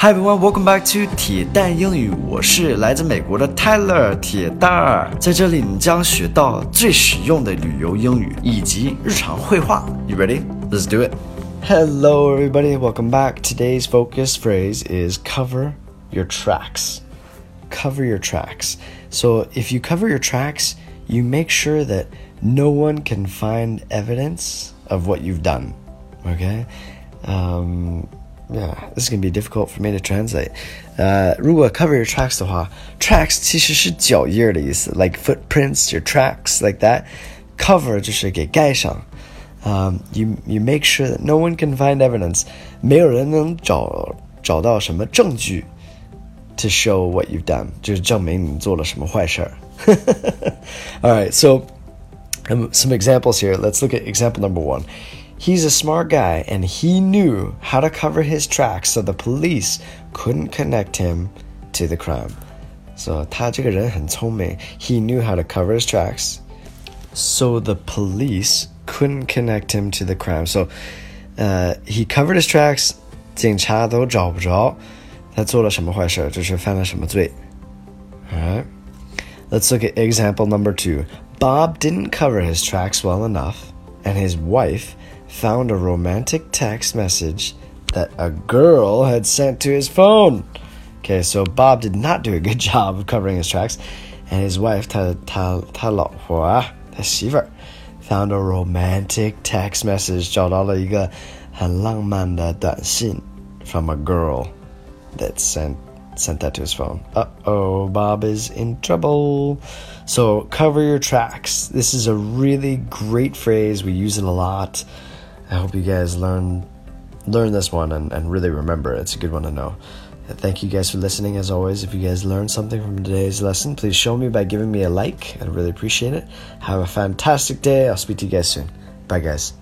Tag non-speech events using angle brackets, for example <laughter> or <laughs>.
Hi everyone, welcome back to 铁蛋英语。我是来自美国的 Tyler 铁蛋儿，在这里你将学到最实用的旅游英语以及日常会话。You ready? Let's do it. Hello everybody, welcome back. Today's focus phrase is cover your tracks. Cover your tracks. So if you cover your tracks, you make sure that no one can find evidence of what you've done. Okay? Um, yeah, this is gonna be difficult for me to translate. 呃、uh,，如果 cover your tracks 的话，tracks 其实是脚印的意思，like footprints, your tracks, like that. Cover 就是给盖上。Um, you you make sure that no one can find evidence，没有人能找找到什么证据 to show what you've done，就是证明你做了什么坏事儿。All <laughs> right, so um, some examples here. Let's look at example number one. He's a smart guy and he knew how to cover his tracks so the police couldn't connect him to the crime. So 他这个人很聪明. He knew how to cover his tracks so the police couldn't connect him to the crime. So uh, he covered his tracks, 警察都找不着他做了什么坏事，就是犯了什么罪。Alright. Let's look at example number two. Bob didn't cover his tracks well enough, and his wife found a romantic text message that a girl had sent to his phone. Okay, so Bob did not do a good <laughs> job of covering his tracks, and his wife, 他他他老婆啊，他媳妇儿 found a romantic text message，找到了一个很浪漫的短信 from a girl that sent sent that to his phone. Uh oh, Bob is in trouble. So cover your tracks. This is a really great phrase. We use it a lot. I hope you guys learn learn this one and, and really remember it. It's a good one to know. Thank you guys for listening as always. If you guys learned something from today's lesson, please show me by giving me a like. I'd really appreciate it. Have a fantastic day. I'll speak to you guys soon. Bye guys.